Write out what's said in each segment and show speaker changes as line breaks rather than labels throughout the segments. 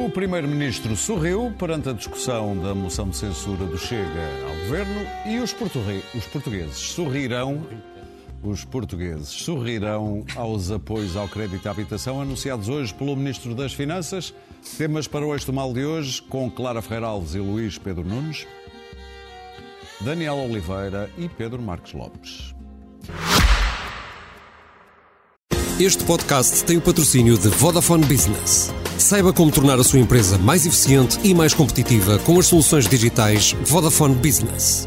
O Primeiro-Ministro sorriu perante a discussão da moção de censura do Chega ao Governo e os, os portugueses sorrirão. Os portugueses sorrirão aos apoios ao crédito à habitação anunciados hoje pelo Ministro das Finanças. Temas para o Eixo Mal de hoje com Clara Ferreira Alves e Luís Pedro Nunes, Daniel Oliveira e Pedro Marcos Lopes.
Este podcast tem o patrocínio de Vodafone Business. Saiba como tornar a sua empresa mais eficiente e mais competitiva com as soluções digitais Vodafone Business.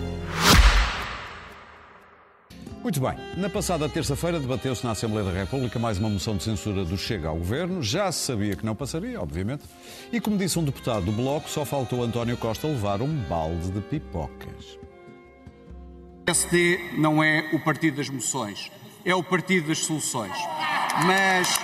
Muito bem. Na passada terça-feira debateu-se na Assembleia da República mais uma moção de censura do Chega ao Governo. Já se sabia que não passaria, obviamente. E como disse um deputado do Bloco, só faltou António Costa levar um balde de pipocas.
O PSD não é o partido das moções, é o partido das soluções. Mas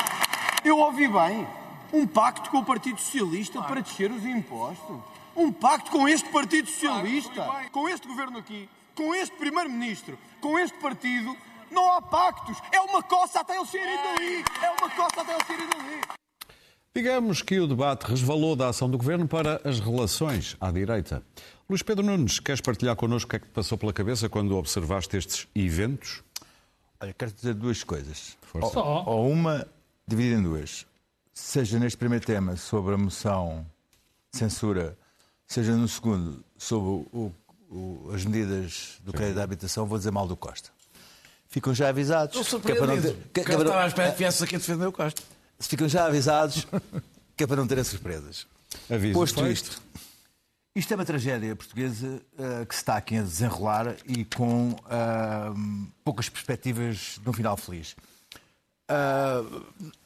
eu ouvi bem um pacto com o Partido Socialista para descer os impostos. Um pacto com este Partido Socialista, com este governo aqui, com este Primeiro-Ministro, com este partido. Não há pactos. É uma coça até eles saírem dali. É uma coça até eles saírem dali.
Digamos que o debate resvalou da ação do governo para as relações à direita. Luís Pedro Nunes, queres partilhar connosco o que é que te passou pela cabeça quando observaste estes eventos?
Olha, quero dizer duas coisas.
Força.
Ou, ou uma dividida em duas. Seja neste primeiro tema sobre a moção de censura, seja no segundo sobre o, o, as medidas do crédito da habitação, vou dizer mal do Costa. Ficam já avisados.
Estou
que é para não
surpreendido.
ter- que-
Que
que é para
estava à espera que viesse aqui defender o Costa.
Ficam já avisados que é para não terem surpresas.
Aviso
Posto isto, isto é uma tragédia portuguesa eh, que se está aqui a desenrolar e com ah, poucas perspectivas de um final feliz. Ah,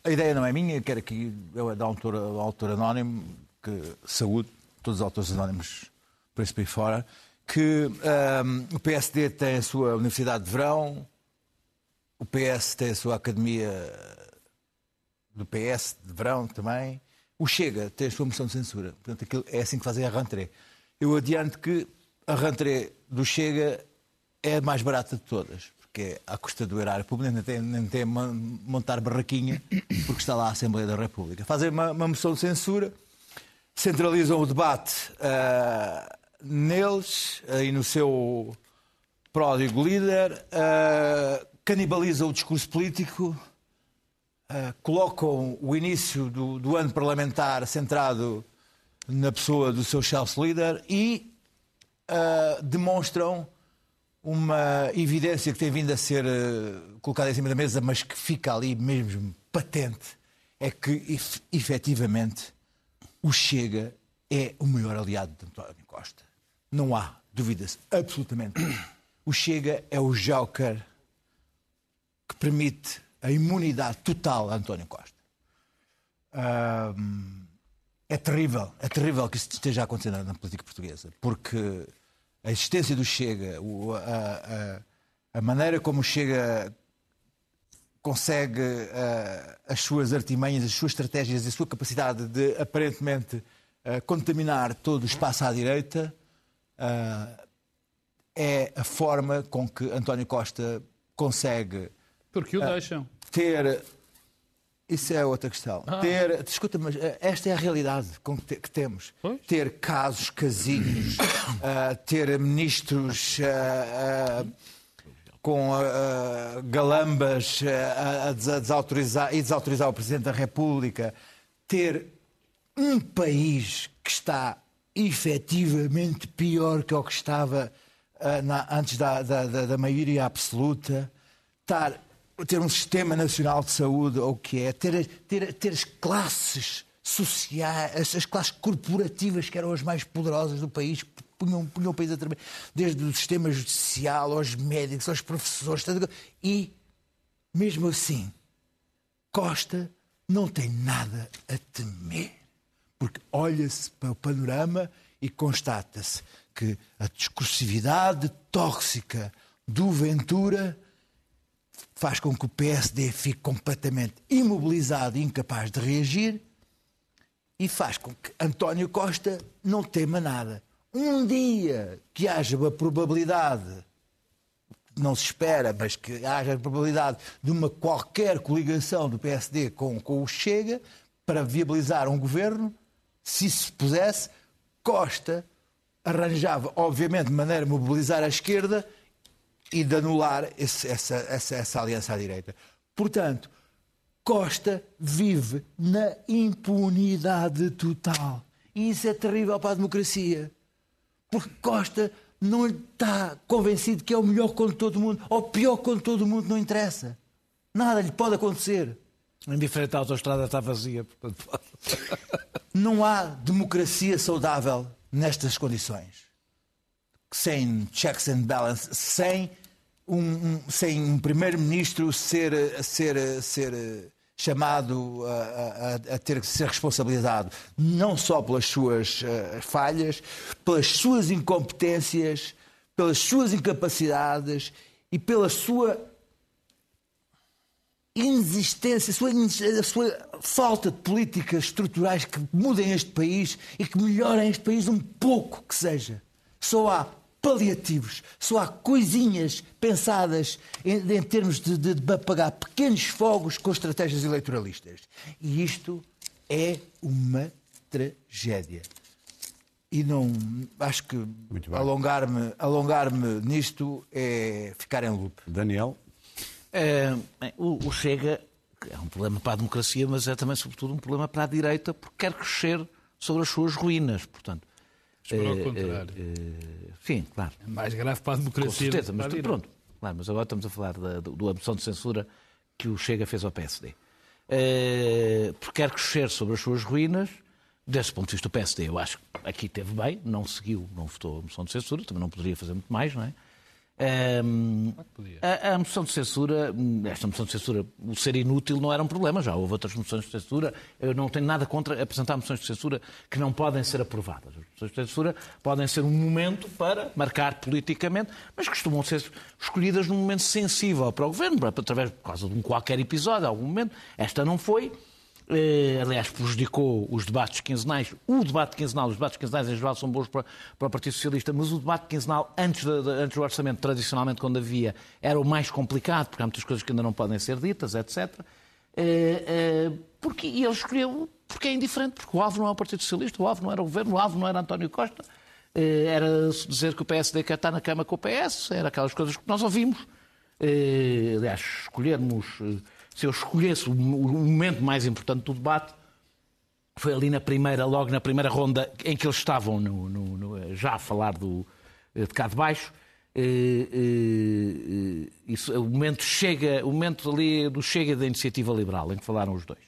a ideia não é minha, quero aqui, é da autora, do autor anónimo, que saúde, todos os autores anónimos por esse país fora, que ah, o PSD tem a sua Universidade de Verão, o PS tem a sua Academia do PS de verão também. O Chega tem a sua moção de censura. Portanto, aquilo é assim que fazem a rentrée. Eu adianto que a rentrée do Chega é a mais barata de todas, porque é à custa do erário público, nem tem, nem tem montar barraquinha, porque está lá a Assembleia da República. Fazem uma, uma moção de censura, centralizam o debate ah, neles ah, e no seu pródigo líder, ah, canibalizam o discurso político, Uh, colocam o início do, do ano parlamentar centrado na pessoa do seu Chelsea líder e uh, demonstram uma evidência que tem vindo a ser uh, colocada em cima da mesa, mas que fica ali mesmo patente, é que ef- efetivamente o Chega é o maior aliado de António Costa. Não há dúvidas, absolutamente. O Chega é o joker que permite a imunidade total a António Costa. É terrível, é terrível que isso esteja acontecendo na política portuguesa, porque a existência do Chega, a, a- a maneira como o Chega consegue as suas artimanhas, as suas estratégias e a sua capacidade de aparentemente contaminar todo o espaço à direita é a forma com que António Costa consegue
Porque o deixam.
ter. Isso é outra questão. Ter. Escuta, mas eh, esta é a realidade que, te- que temos.
Pois.
Ter casos casinhos, ah, ter ministros ah, ah, com ah, galambas ah, a des- a desautorizar, e desautorizar o Presidente da República, ter um país que está efetivamente pior que o que estava ah, na- antes da, da, da- da maioria absoluta, estar, ter um sistema nacional de saúde, ou o que é, ter, ter, ter as classes sociais, as, as classes corporativas que eram as mais poderosas do país, punham, punham o país a tremer, desde o sistema judicial, aos médicos, aos professores, tudo- e mesmo assim, Costa não tem nada a temer. Porque olha-se para o panorama e constata-se que a discursividade tóxica do Ventura faz com que o PSD fique completamente imobilizado e incapaz de reagir e faz com que António Costa não tema nada. Um dia que haja uma probabilidade não se espera, mas que haja a probabilidade de uma qualquer coligação do PSD com, com o Chega para viabilizar um governo, Se se pudesse, Costa arranjava, obviamente, de maneira a mobilizar a esquerda e de anular esse, essa, essa, essa aliança à direita. Portanto, Costa vive na impunidade total. E isso é terrível para a democracia. Porque Costa não está convencido que é o melhor contra todo mundo, ou pior contra todo mundo, não interessa. Nada lhe pode acontecer.
Indiferente a autostrada está vazia, portanto.
Não há democracia saudável nestas condições. Sem checks and balances, sem um, um, sem um primeiro-ministro ser, ser, ser chamado a, a, a, ter que ser responsabilizado não só pelas suas uh, falhas, pelas suas incompetências, pelas suas incapacidades e pela sua inexistência, a sua, a sua falta de políticas estruturais que mudem este país e que melhorem este país um pouco que seja. Só há paliativos, só há coisinhas pensadas em, em termos de, de, de, apagar pequenos fogos com estratégias eleitoralistas. E isto é uma tragédia. E não acho que alongar-me alongar nisto é ficar em loop.
Daniel?
É, o, o Chega é um problema para a democracia, mas é também, sobretudo, um problema para a direita, porque quer crescer sobre as suas ruínas. Portanto,
para o contrário.
É, sim, claro.
É mais grave para a democracia.
Com certeza, mas pronto. Claro, mas agora estamos a falar da, do, do moção de censura que o Chega fez ao PSD. Porque quer crescer sobre as suas ruínas, desse ponto de vista, o PSD, eu acho que aqui teve bem, não seguiu, não votou a moção de censura, também não poderia fazer muito mais, não é? Um, a, a, moção de censura, esta moção de censura, o ser inútil não era um problema, já houve outras moções de censura. Eu não tenho nada contra apresentar moções de censura que não podem ser aprovadas. As moções de censura podem ser um momento para marcar politicamente, mas costumam ser escolhidas num momento sensível para o governo, através por causa de um qualquer episódio, algum momento. Esta não foi. Eh, aliás, prejudicou os debates quinzenais. O debate quinzenal, os debates quinzenais em geral são bons para, para o Partido Socialista, mas o debate quinzenal antes, de, de, antes do orçamento, tradicionalmente, quando havia, era o mais complicado, porque há muitas coisas que ainda não podem ser ditas, etc. Eh, eh, porque, e ele escolheu porque é indiferente, porque o alvo não é o Partido Socialista, o alvo não era o Governo, o alvo não era António Costa. Era dizer que o PSD quer estar na cama com o PS, era aquelas coisas que nós ouvimos. Aliás, escolhermos se eu escolhesse o momento mais importante do debate, foi ali na primeira, logo na primeira ronda, em que eles estavam no, no, no, já a falar do, de cá de baixo. Eh, eh, isso, o momento chega, o momento ali do chega da iniciativa liberal, em que falaram os dois.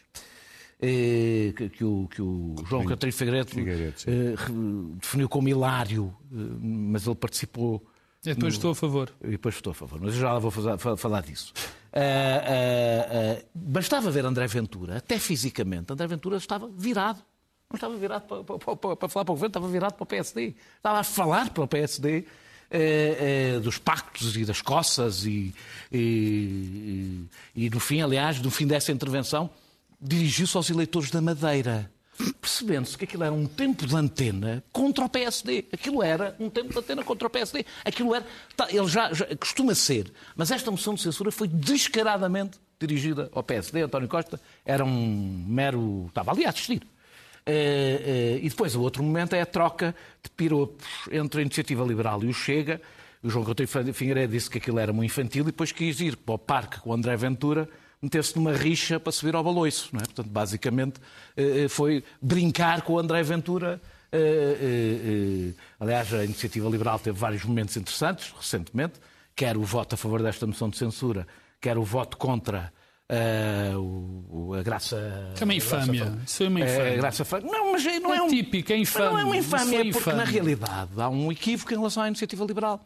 Eh, que, que, o, que o João Catarino Figueiredo definiu como hilário, mas ele participou.
E depois no... estou a favor.
E depois estou a favor, mas eu já vou falar disso. Uh, uh, uh, bastava ver André Ventura, até fisicamente, André Ventura estava virado. Não estava virado para, para, para, para, falar para o governo, estava virado para o PSD. Estava a falar para o PSD dos pactos e das coças e, e, e, no fim, aliás, no fim dessa intervenção, dirigiu-se aos eleitores da Madeira percebendo-se que aquilo era um tempo de antena contra o PSD. Aquilo era um tempo de antena contra o PSD. Aquilo era. Tá, ele já, já costuma ser. Mas esta moção de censura foi descaradamente dirigida ao PSD. António Costa era um mero. estava ali a assistir. Uh, uh, e depois o outro momento é a troca de piropos entre a Iniciativa Liberal e o Chega. O João Coutinho Figueiredo disse que aquilo era muito infantil e depois quis ir para o parque com o André Ventura meter-se numa rixa para subir ao baloiço. Não é? Portanto, basicamente, eh, eh, foi brincar com o André Ventura. Eh, aliás, a Iniciativa Liberal teve vários momentos interessantes recentemente, quer o voto a favor desta moção de censura, quer o voto contra Uh, o, a graça.
Que é uma infâmia. Isso é uma infâmia.
É, graça, não, mas não é,
é
um.
típico, é infâmia.
Não é uma infâmia,
é
porque na realidade há um equívoco em relação à iniciativa liberal.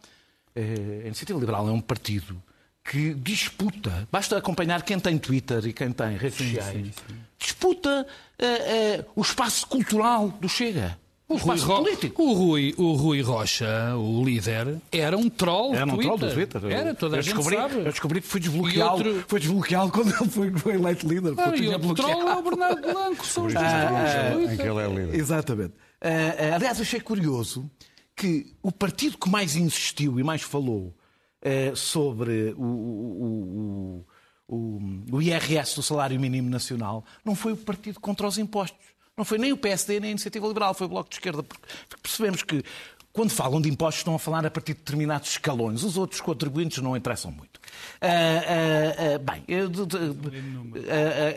a iniciativa liberal é um partido que disputa, basta acompanhar quem tem Twitter e quem tem redes sim, sociais, sim, sim. disputa uh, uh, o espaço cultural do Chega. O, Rui, político.
O, Rui, o Rui Rocha, o líder, era um troll
Era um
Twitter.
troll do Twitter.
Era, toda
eu
a gente
descobri,
sabe.
Eu descobri que foi desbloqueá-lo outro... desbloqueá quando ele foi, foi eleito líder.
Ah, e o troll é o Bernardo Blanco. São os dois trolls.
Em que ele é líder.
Exatamente. Uh, aliás, achei curioso que o partido que mais insistiu e mais falou eh, sobre o, o, o, o, IRS do salário mínimo nacional não foi o partido contra os impostos. Não foi nem o PSD nem a Iniciativa Liberal, foi o Bloco de Esquerda. Porque percebemos que quando falam de impostos estão a falar a partir de determinados escalões. Os outros contribuintes não interessam muito. Ah, ah, bem,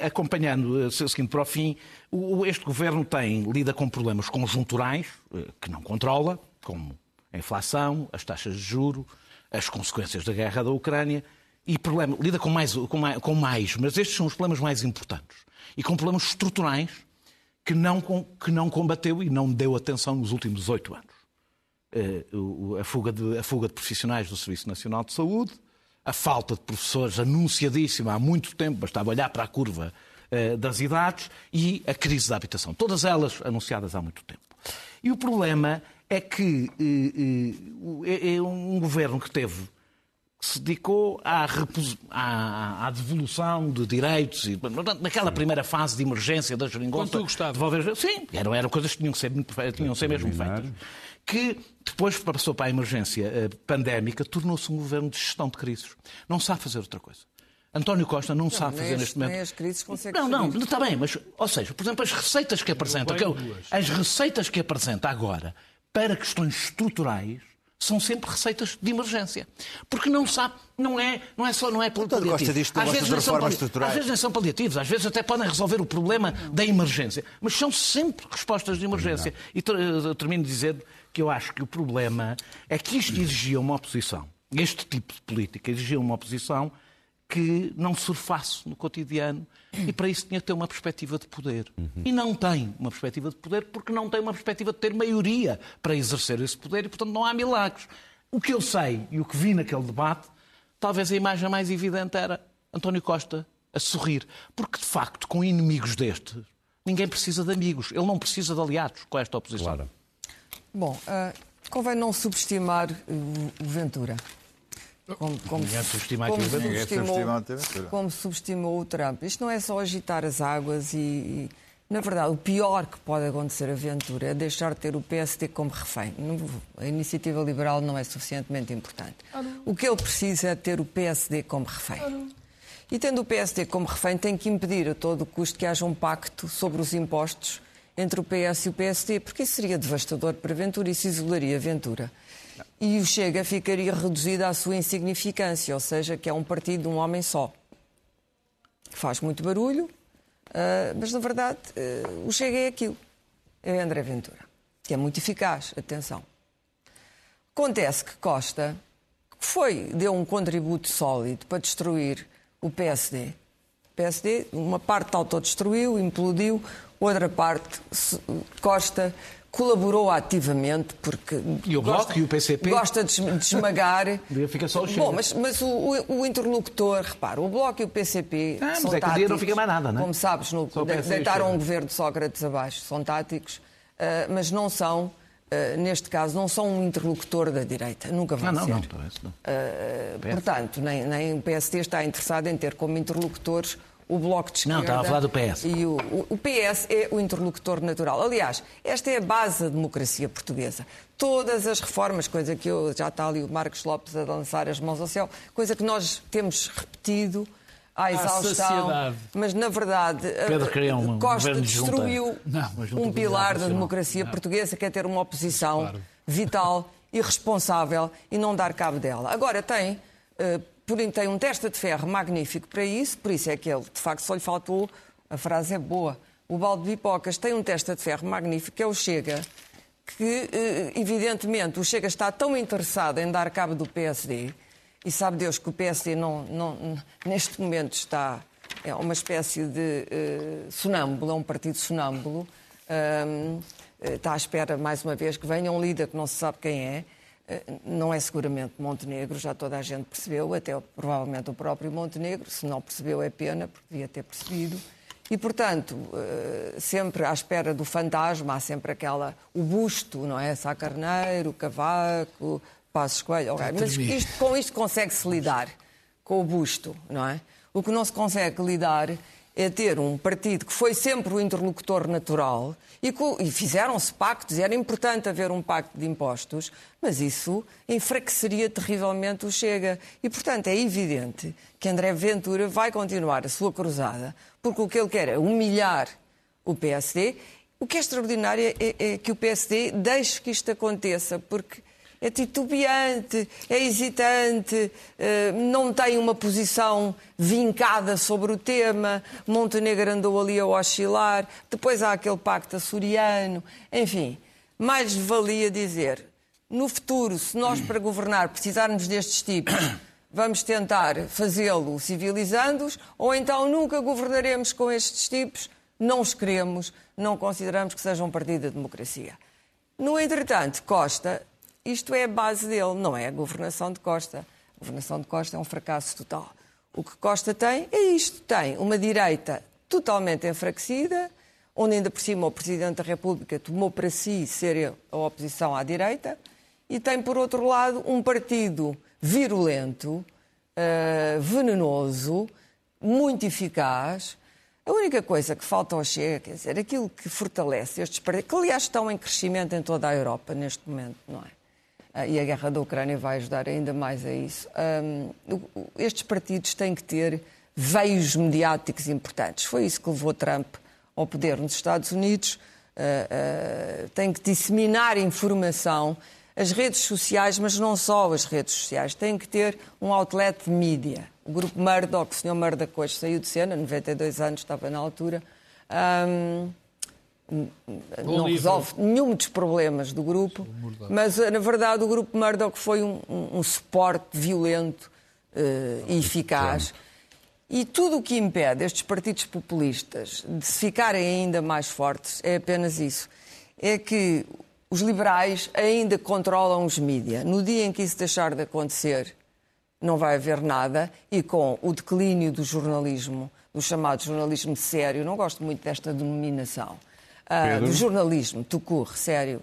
acompanhando o seguinte para o fim, este governo tem, lida com problemas conjunturais eh, que não controla, como a inflação, as taxas de juro, as consequências da guerra da Ucrânia, e problema, lida com mais, com, mais, com mais, mas estes são os problemas mais importantes. E com problemas estruturais que não, que não combateu e não deu atenção nos últimos oito anos. Eh, a, fuga de, a fuga de profissionais do Serviço Nacional de Saúde, a falta de professores anunciadíssima há muito tempo, bastava olhar para a curva eh, das idades, e a crise da habitação. Todas elas anunciadas há muito tempo. E o problema é que eh, eh, é, é um governo que teve que se dedicou à, repos- à- à devolução de direitos e portanto, naquela primeira fase de emergência da geringonça.
Quanto,
devolver- Sim, eram, eram coisas que tinham que ser, tinham que ser mesmo feitas. Que depois passou para a emergência eh, pandémica, tornou-se um governo de gestão de crises. Não sabe fazer outra coisa. António Costa não, sabe
nem
fazer neste momento.
nem as crises consegue
Não, não,
gerir.
está bem, mas, ou seja, por exemplo, as receitas que apresenta, que, as receitas que apresenta agora para questões estruturais são sempre receitas de emergência. Porque não sabe, não é, não é só, não é paliativo.
que não
Às
gosta
vezes
de
nem são
reformas estruturais.
Às vezes nem são paliativos, às vezes até podem resolver o problema da emergência, mas são sempre respostas de emergência. E eu termino dizendo que eu acho que o problema é que isto exigia uma oposição. Este tipo de política exigia uma oposição que não surfasse no cotidiano e para isso tinha que ter uma perspectiva de poder. E não tem uma perspectiva de poder porque não tem uma perspectiva de ter maioria para exercer esse poder e, portanto, não há milagres. O que eu sei e o que vi naquele debate, talvez a imagem mais evidente era António Costa a sorrir. Porque, de facto, com inimigos destes, ninguém precisa de amigos. Ele não precisa de aliados com esta oposição.
Claro.
Bom, ah, convém não subestimar o Ventura. Como, como,
Ninguém subestima
como subestimou, como subestimou o Trump. Isto não é só agitar as águas e, e, na verdade, o pior que pode acontecer a Ventura é deixar de ter o PSD como refém. A iniciativa liberal não é suficientemente importante. O que ele precisa é ter o PSD como refém. E tendo o PSD como refém, tem que impedir a todo custo que haja um pacto sobre os impostos entre o PS e o PSD, porque isso seria devastador para Ventura isso isolaria Ventura. E o Chega ficaria reduzido à sua insignificância, ou seja, que é um partido de um homem só. Faz muito barulho, ah, mas na verdade ah, o Chega é aquilo. É André Ventura, que é muito eficaz, atenção. Acontece que Costa que foi, deu um contributo sólido para destruir o PSD. O PSD, uma parte autodestruiu, implodiu, outra parte, Costa colaborou ativamente porque
E o Bloco e o PCP?
gosta de esm- de esmagar.
dia fica só o.
Bom, mas, mas o, o- o interlocutor, repara, o Bloco e o PCP
Ah, mas
são
é dia não
táticos.
fica mais nada, não é?
Como sabes, no,
Só o PS e
deitaram um governo de Sócrates abaixo, são táticos, ah, mas não são, ah, neste caso, não são um interlocutor da direita. Nunca vão
Não, não,
ser.
não. talvez não.
Uh, portanto, nem, nem o PSD está interessado em ter como interlocutores o Bloco de Esquerda.
Não, estava a falar do PS.
E o, o- PS é o interlocutor natural. Aliás, esta é a base da democracia portuguesa. Todas as reformas, coisa que eu, já está ali o Marcos Lopes a lançar as mãos ao céu, coisa que nós temos repetido à exaustão.
saciedade.
Mas, na verdade,
Pedro
uh,
queria um
Costa destruiu
Não,
um
de
pilar da democracia portuguesa, que é ter uma oposição
Claro.
vital, irresponsável e não dar cabo dela. Agora tem, eh, porém, tem um testa de ferro magnífico para isso, por isso é que ele, de facto, só lhe faltou, a frase é boa, o balde de pipocas tem um testa de ferro magnífico, que é o Chega, que, eh, evidentemente, o Chega está tão interessado em dar cabo do PSD, e sabe Deus que o PSD não, não- neste momento está, é uma espécie de eh, sonâmbulo, é um partido sonâmbulo, Ahm, eh, está à espera, mais uma vez, que venha um líder que não se sabe quem é. Eh, Não é seguramente Montenegro, já toda a gente percebeu, até provavelmente o próprio Montenegro. Se não percebeu, é pena, porque devia ter percebido. E, portanto, eh, sempre à espera do fantasma, há sempre aquela. o busto, não é? Sá Carneiro, Cavaco, Passos Coelho. ok. Mas isto, com isto consegue-se lidar, com o busto, não é? O que não se consegue lidar é ter um partido que foi sempre o interlocutor natural e, e fizeram-se pactos, e era importante haver um pacto de impostos, mas isso enfraqueceria terrivelmente o Chega. E, portanto, é evidente que André Ventura vai continuar a sua cruzada, porque o que ele quer é humilhar o PSD, O que é extraordinário é, é que o PSD deixe que isto aconteça, porque é titubeante, é hesitante, eh, não tem uma posição vincada sobre o tema. Montenegro andou ali a oscilar, depois há aquele pacto açoriano, enfim. Mais valia dizer, no futuro, se nós para governar precisarmos destes tipos, vamos tentar fazê-lo civilizando-os, ou então nunca governaremos com estes tipos, não os queremos, não consideramos que sejam um partido da democracia. No entretanto, Costa, isto é a base dele, não é a governação de Costa. A governação de Costa é um fracasso total. O que Costa tem é isto: tem uma direita totalmente enfraquecida, onde ainda por cima o Presidente da República tomou para si ser a oposição à direita, e tem, por outro lado, um partido virulento, uh, venenoso, muito eficaz. A única coisa que falta ao Chega, quer dizer, aquilo que fortalece estes partidos, que aliás estão em crescimento em toda a Europa neste momento, não é? Uh, e a guerra da Ucrânia vai ajudar ainda mais a isso. Estes partidos têm que ter veios mediáticos importantes. Foi isso que levou Trump ao poder nos Estados Unidos. Uh, uh, tem que disseminar informação as redes sociais, mas não só as redes sociais, têm que ter um outlet de mídia. O grupo Murdoch, o senhor Murdoch hoje saiu de cena, 92 anos, estava na altura, um, não resolve nenhum dos problemas do grupo, mas na verdade o grupo Murdoch foi um, um, um suporte violento uh, e eficaz. E tudo o que impede estes partidos populistas de se ficarem ainda mais fortes é apenas isso. É que os liberais ainda controlam os mídias. No dia em que isso deixar de acontecer, não vai haver nada, e com o declínio do jornalismo, do chamado jornalismo sério, não gosto muito desta denominação, uh, do jornalismo, tucur, sério,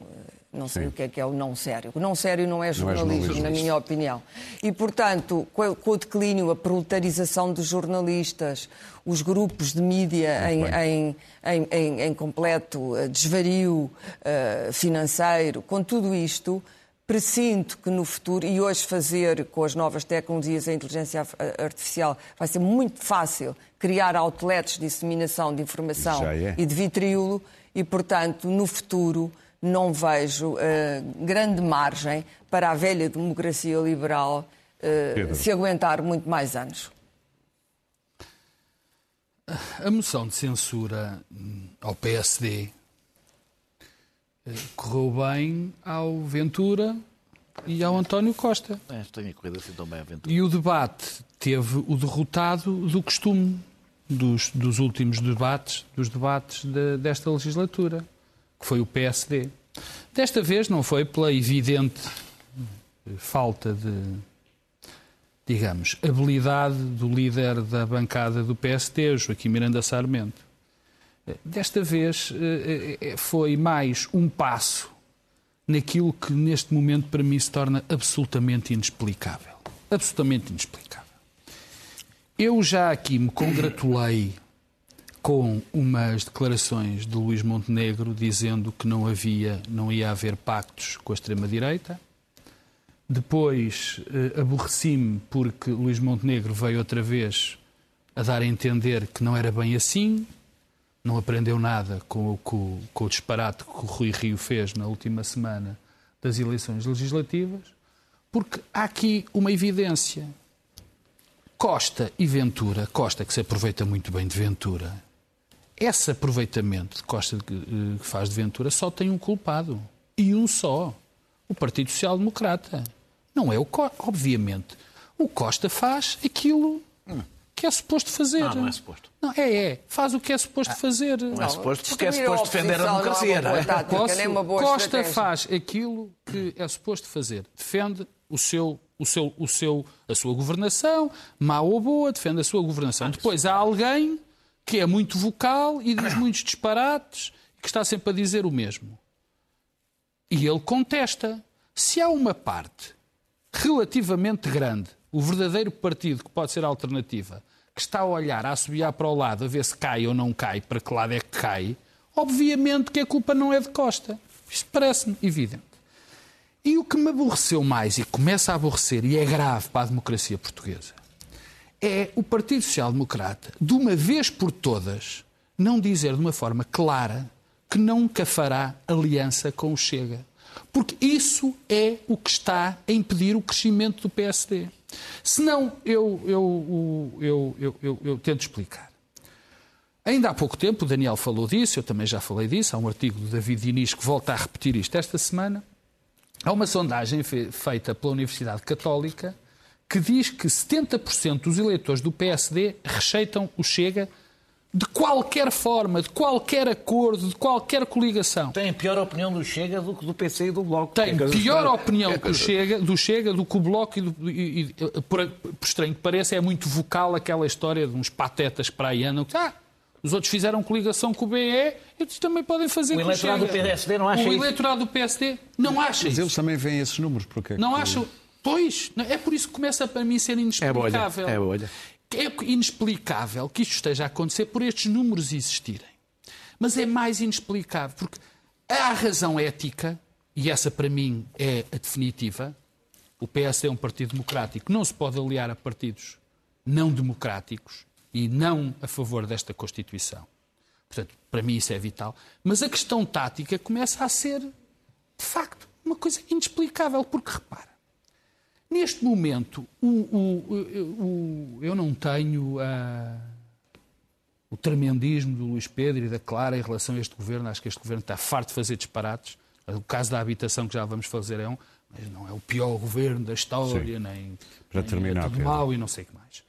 não sei Sim. o que é que é o não sério. O não sério não é jornalismo, não é jornalismo. na minha opinião. E, portanto, com o declínio, a proletarização dos jornalistas, os grupos de mídia em, em, em, em, completo eh, desvario uh, financeiro, com tudo isto, presinto que no futuro, e hoje fazer com as novas tecnologias, a inteligência artificial, vai ser muito fácil criar outlets de disseminação de informação é. e de vitriolo, e, portanto, no futuro não vejo uh, grande margem para a velha democracia liberal uh, se aguentar muito mais anos.
A moção de censura hum, ao PSD eh, correu bem ao Ventura e ao António Costa.
É, tenho corrido assim bem a Ventura.
E o debate teve o derrotado do costume dos, dos últimos debates, dos debates de, desta legislatura que foi o PSD. Desta vez não foi pela evidente falta de, digamos, habilidade do líder da bancada do PSD, Joaquim Miranda Sarmento. Desta vez eh, eh, foi mais um passo naquilo que neste momento para mim se torna absolutamente inexplicável. Absolutamente inexplicável. Eu já aqui me congratulei com umas declarações de Luís Montenegro dizendo que não havia, não ia haver pactos com a extrema-direita. Depois eh, aborreci-me porque Luís Montenegro veio outra vez a dar a entender que não era bem assim, não aprendeu nada com, com, com o disparate que o Rui Rio fez na última semana das eleições legislativas, porque há aqui uma evidência. Costa e Ventura, Costa que se aproveita muito bem de Ventura, esse aproveitamento de Costa que eh, faz de Ventura só tem um culpado. E um só. O Partido Social Democrata. Não é o Costa. Obviamente. O Costa faz aquilo que é suposto fazer.
Não, não é suposto.
Não, é, é. Faz o que é suposto fazer.
Não é suposto porque é suposto defender a democracia, não é?
Costa faz aquilo que é suposto fazer. Defende o seu, o seu, o seu, a sua governação, má ou boa, defende a sua governação. Depois há alguém que é muito vocal e diz muitos disparates e que está sempre a dizer o mesmo. E ele contesta. Se há uma parte relativamente grande, o verdadeiro partido que pode ser alternativa, que está a olhar, a assobiar para o lado, a ver se cai ou não cai, para que lado é que cai, obviamente que a culpa não é de Costa. Isto parece-me evidente. E o que me aborreceu mais, e começa a aborrecer, e é grave para a democracia portuguesa, é o Partido Social Democrata, de uma vez por todas, não dizer de uma forma clara que nunca fará aliança com o Chega. Porque isso é o que está a impedir o crescimento do PSD. Se não, eu, eu, eu, eu, tento explicar. Ainda há pouco tempo, o Daniel falou disso, eu também já falei disso, há um artigo do David Diniz que volta a repetir isto esta semana. Há uma sondagem feita pela Universidade Católica que diz que 70% dos eleitores do PSD rejeitam o Chega de qualquer forma, de qualquer acordo, de qualquer coligação.
Tem pior opinião do Chega do que do PC e do Bloco.
Tem pior opinião do Chega, do Chega do que o Bloco e, do, e, e por, por, estranho que pareça, é muito vocal aquela história de uns patetas que para aí andam. Ah, os outros fizeram coligação com o BE, eles também podem fazer
o eleitorado do PSD não acha
O eleitorado do PSD não acha
Mas
isso.
eles também veem esses números, porque
Não acham... Pois, é por isso que começa para mim a ser inexplicável.
É bolha, é bolha.
É inexplicável que isto esteja a acontecer por estes números existirem. Mas é mais inexplicável porque há razão ética, e essa para mim é a definitiva. O PS é um partido democrático, não se pode aliar a partidos não democráticos e não a favor desta Constituição. Portanto, para mim isso é vital. Mas a questão tática começa a ser, de facto, uma coisa inexplicável, porque repara, Neste momento, o, o, o, eu não tenho uh, o tremendismo do Luís Pedro e da Clara em relação a este governo. Acho que este governo está farto de fazer disparates. O caso da habitação que já vamos fazer é um, mas não é o pior governo da história, Sim. nem,
Para
nem
terminar,
é tudo mau e não sei o que mais.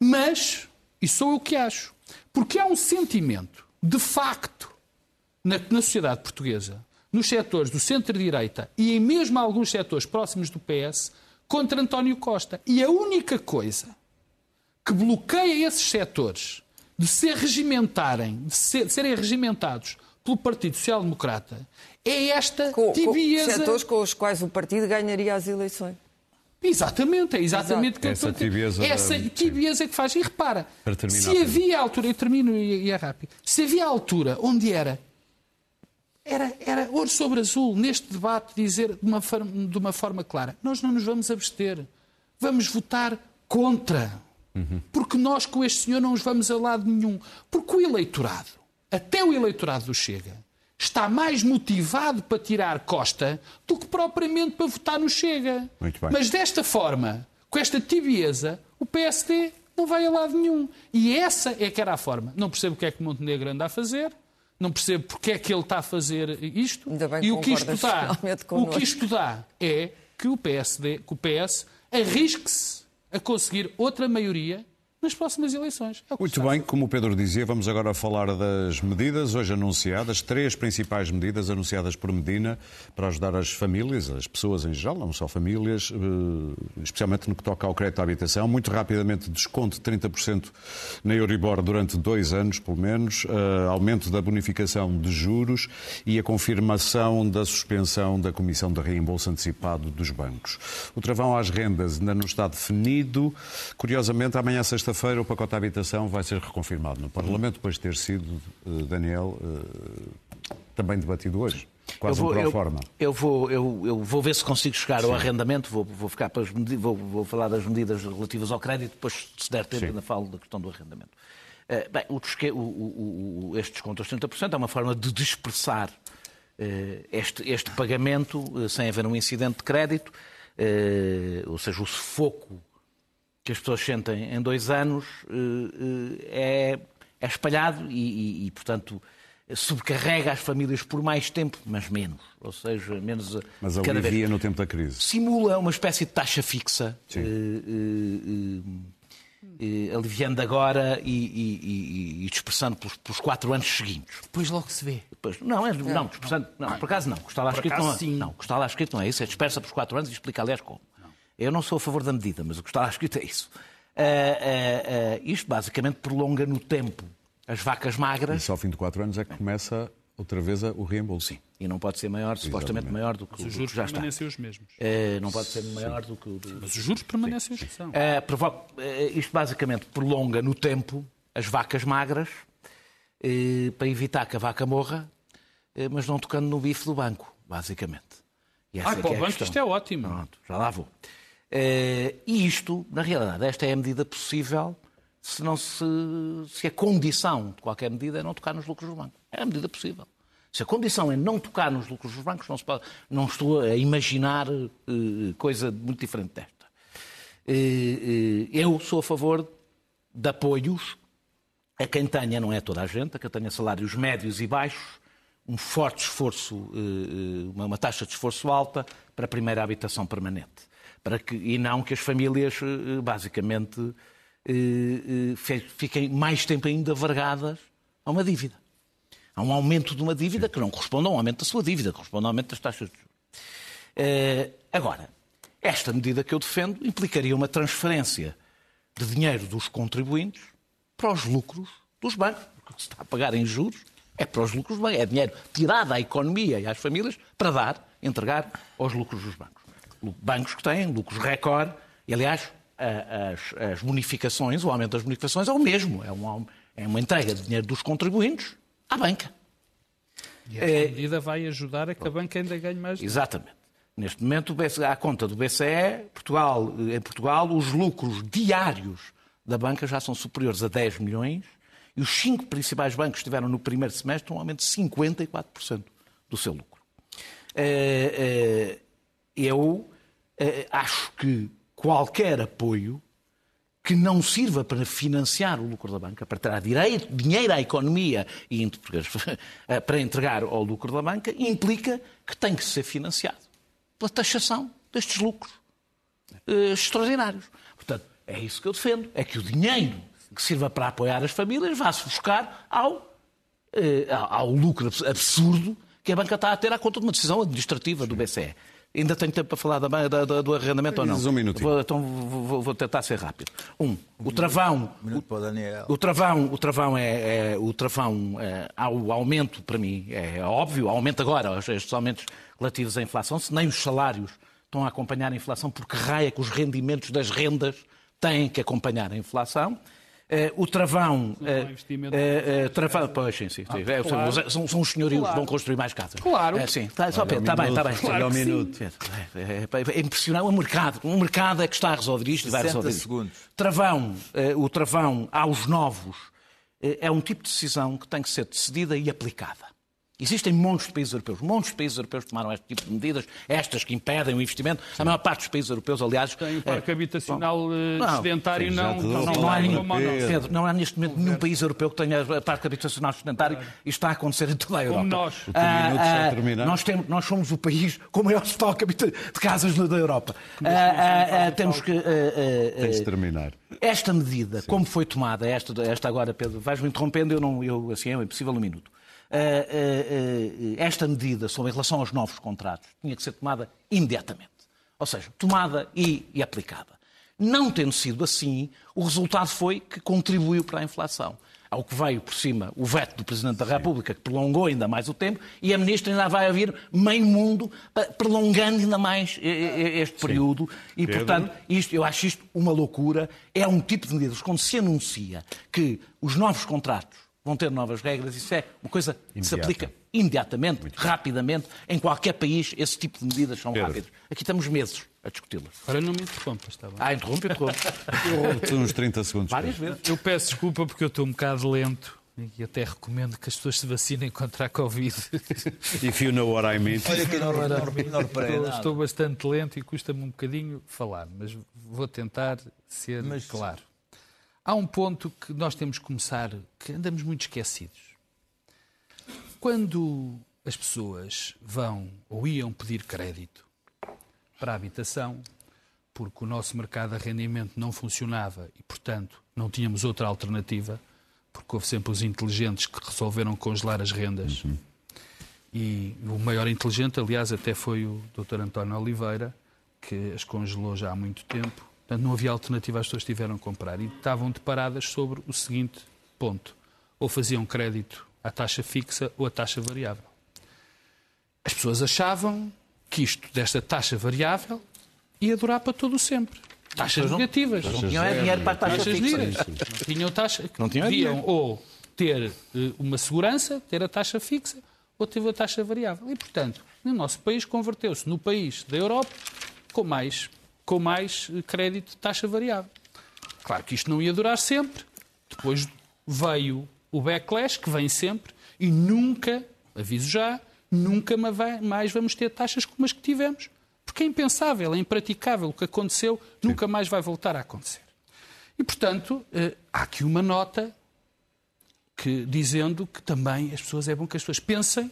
Mas, e sou eu que acho, porque há um sentimento, de facto, na, na sociedade portuguesa, nos setores do centro-direita e em mesmo alguns setores próximos do PS, contra António Costa. E a única coisa que bloqueia esses setores de se regimentarem, de, ser, de serem regimentados pelo Partido Social Democrata, é esta
com,
tibieza.
Com setores com os quais o partido ganharia as eleições.
Exatamente, é exatamente que
essa tibieza,
essa tibieza que faz. E repara, se havia altura, eu termino e é rápido, se havia altura onde era era, era ouro sobre azul, neste debate, dizer de uma, forma, de uma forma clara: nós não nos vamos abster, vamos votar contra. Uhum. Porque nós com este senhor não nos vamos a lado nenhum. Porque o eleitorado, até o eleitorado do Chega, está mais motivado para tirar Costa do que propriamente para votar no Chega. Mas desta forma, com esta tibieza, o PSD não vai a lado nenhum. E essa é que era a forma. Não percebo o que é que Montenegro anda a fazer não percebo porque é que ele está a fazer isto.
e
o que isto dá, o que isto dá é que o PSD, que o PS arrisque-se a conseguir outra maioria nas próximas eleições.
É Muito bem, como o Pedro dizia, vamos agora falar das medidas hoje anunciadas, três principais medidas anunciadas por Medina para ajudar as famílias, as pessoas em geral, não só famílias, eh, especialmente no que toca ao crédito à habitação. Muito rapidamente, desconto de 30% na Euribor durante dois anos, pelo menos, eh, aumento da bonificação de juros e a confirmação da suspensão da Comissão de Reembolso Antecipado dos bancos. O travão às rendas ainda não está definido. Curiosamente, amanhã, sexta sexta-feira o pacote de habitação vai ser reconfirmado no Parlamento, depois de ter sido, eh, Daniel, eh, também debatido hoje. Quase
eu vou,
um forma.
Eu, eu, vou, eu, eu, vou ver se consigo chegar Sim. ao arrendamento, vou, vou, ficar para as, vou, vou, falar das medidas relativas ao crédito, depois, se der tempo, Sim. ainda falo da questão do arrendamento. Uh, bem, o, o, o, este desconto aos 30% é uma forma de dispersar uh, este, este pagamento uh, sem haver um incidente de crédito, ou seja, o sufoco que as pessoas sentem em dois anos eh, eh, é, é espalhado e, e, e, portanto, subcarrega as famílias por mais tempo, mas menos. Ou seja, menos.
Mas cada vez. no tempo da crise.
Simula uma espécie de taxa fixa. Uh, uh, aliviando agora e, e, dispersando pelos, pelos, quatro anos seguintes.
Depois logo se vê.
Depois, não, é, não, dispersando. Não, por acaso não. Que está lá escrito não, é, não. O que está lá escrito não é isso. É dispersa pelos quatro anos e explica, aliás, como. Eu não sou a favor da medida, mas o que está lá escrito é isso. Uh, uh, uh, isto basicamente prolonga no tempo as vacas magras.
E só ao fim de quatro anos é que começa outra vez o reembolso.
Sim, e não pode ser maior, Exatamente. supostamente maior do que
mas os juros já permanecem os mesmos.
não pode ser maior Sim. do que o. Do...
Mas os juros permanecem os que são.
isto basicamente prolonga no tempo as vacas magras para evitar que a vaca morra, mas não tocando no bife do banco, basicamente.
E ah, para o é banco isto é ótimo.
Pronto, já lá vou. Uh, e isto, na realidade, esta é a medida possível se, não se, se a condição de qualquer medida é não tocar nos lucros do banco. É a medida possível. Se a condição é não tocar nos lucros dos bancos, não, pode, não estou a imaginar uh, coisa muito diferente desta. Uh, uh, eu sou a favor de apoios a quem tenha, não é toda a gente, a quem tenha salários médios e baixos, um forte esforço, uma taxa de esforço alta para a primeira habitação permanente. Para que, e não que as famílias, basicamente, fiquem mais tempo ainda vergadas a uma dívida. Há um aumento de uma dívida que não corresponde a um aumento da sua dívida, corresponde ao aumento das taxas de juros. Agora, esta medida que eu defendo implicaria uma transferência de dinheiro dos contribuintes para os lucros dos bancos. O que se está a pagar em juros é para os lucros dos bancos. É dinheiro tirado à economia e às famílias para dar, entregar aos lucros dos bancos. Bancos que têm lucros recorde e, aliás, as, as bonificações, o aumento das bonificações é o mesmo. É uma, é uma entrega de dinheiro dos contribuintes à banca.
E essa é, medida vai ajudar a que a banca ainda ganhe mais dinheiro.
Exatamente. Neste momento, à conta do BCE, Portugal, em Portugal, os lucros diários da banca já são superiores a 10 milhões e os cinco principais bancos tiveram no primeiro semestre um aumento de 54% do seu lucro. É, é, eu acho que qualquer apoio que não sirva para financiar o lucro da banca, para tirar direito, dinheiro à economia e para entregar ao lucro da banca, implica que tem que ser financiado pela taxação destes lucros uh, extraordinários. Portanto, é isso que eu defendo, é que o dinheiro que sirva para apoiar as famílias vá-se buscar ao, ao lucro absurdo que a banca está a ter à conta de uma decisão administrativa do BCE. Ainda tenho tempo para falar da, da, da, do arrendamento ou não?
Um minuto.
Vou, então vou, vou, tentar ser rápido. Um, o travão.
Um minuto para o Daniel.
O travão, o travão é, é o travão, é, o aumento para mim é óbvio, aumenta agora estes aumentos relativos à inflação, se nem os salários estão a acompanhar a inflação, porque raia que os rendimentos das rendas têm que acompanhar a inflação. Uh, o travão. Uh, uh, travão pois, sim, sim. sim. Ah, claro. são, são os senhorios claro. que vão construir mais casas.
Claro.
sim, está tá bem, está bem.
Claro um minuto.
É, é, é, impressionante. O mercado, o mercado é que está a resolver isto e vai resolver
segundos.
isto. Travão, o travão aos novos é um tipo de decisão que tem que ser decidida e aplicada. Existem montes de países europeus, montes de países europeus tomaram este tipo de medidas, estas que impedem o investimento. Sim. A maior parte dos países europeus, aliás.
Tem parque é, habitacional eh, não, sedentário, não,
não, não, não, há nenhum, Pedro, não há neste momento nenhum país europeu que tenha parque habitacional sedentário claro. e está a acontecer em toda a Europa.
Como nós.
Ah, ah, nós, temos, nós somos o país com o maior estoque de casas da Europa. Ah, ah, temos que.
Tens de terminar.
Esta medida, Sim. como foi tomada, esta, esta agora, Pedro, vais-me interrompendo, eu, não, eu assim é impossível um minuto. Eh, eh, eh, esta medida sobre em relação aos novos contratos tinha que ser tomada imediatamente. Ou seja, tomada e, e aplicada. Não tendo sido assim, o resultado foi que contribuiu para a inflação ao que veio por cima o veto do Presidente da República, que prolongou ainda mais o tempo, e a Ministra ainda vai haver meio mundo prolongando ainda mais este período. Sim. E, portanto, isto, eu acho isto uma loucura. É um tipo de medidas, quando se anuncia que os novos contratos vão ter novas regras. Isso é uma coisa que se aplica imediatamente, Muito rapidamente. Em qualquer país, esse tipo de medidas são Pedro. rápidas. Aqui estamos meses a discuti-las.
Agora não me interrompas, está bem?
Ah, interrompe, interrompe.
eu uns 30 segundos.
Várias vezes.
Eu peço desculpa porque eu estou um bocado lento. E até recomendo que as pessoas se vacinem contra a Covid.
If you know what I mean.
Olha que não, não, não
estou, estou bastante lento e custa-me um bocadinho falar, mas vou tentar ser mas, claro. Há um ponto que nós temos que começar, que andamos muito esquecidos. Quando as pessoas vão ou iam pedir crédito para a habitação, porque o nosso mercado de arrendamento não funcionava e, portanto, não tínhamos outra alternativa, porque houve sempre os inteligentes que resolveram congelar as rendas. Uhum. E o maior inteligente, aliás, até foi o Dr. António Oliveira, que as congelou já há muito tempo Portanto, não havia alternativa, as pessoas tiveram que comprar. E estavam deparadas sobre o seguinte ponto: ou faziam crédito à taxa fixa ou à taxa variável. As pessoas achavam que isto, desta taxa variável, ia durar para todo o sempre. Taxas negativas.
Não tinham dinheiro para a taxa taxas fixa.
Não tinham taxa. Não tinham Deviam ou ter eh, uma segurança, ter a taxa fixa, ou ter a taxa variável. E, portanto, no nosso país converteu-se no país da Europa com mais com mais crédito de taxa variável. Claro que isto não ia durar sempre. Depois veio o backlash, que vem sempre, e nunca aviso já, nunca mais vamos ter taxas como as que tivemos. Porque é impensável, é impraticável. O que aconteceu nunca mais vai voltar a acontecer. E, portanto, eh, há aqui uma nota que, dizendo que também as pessoas, é bom que as pessoas pensem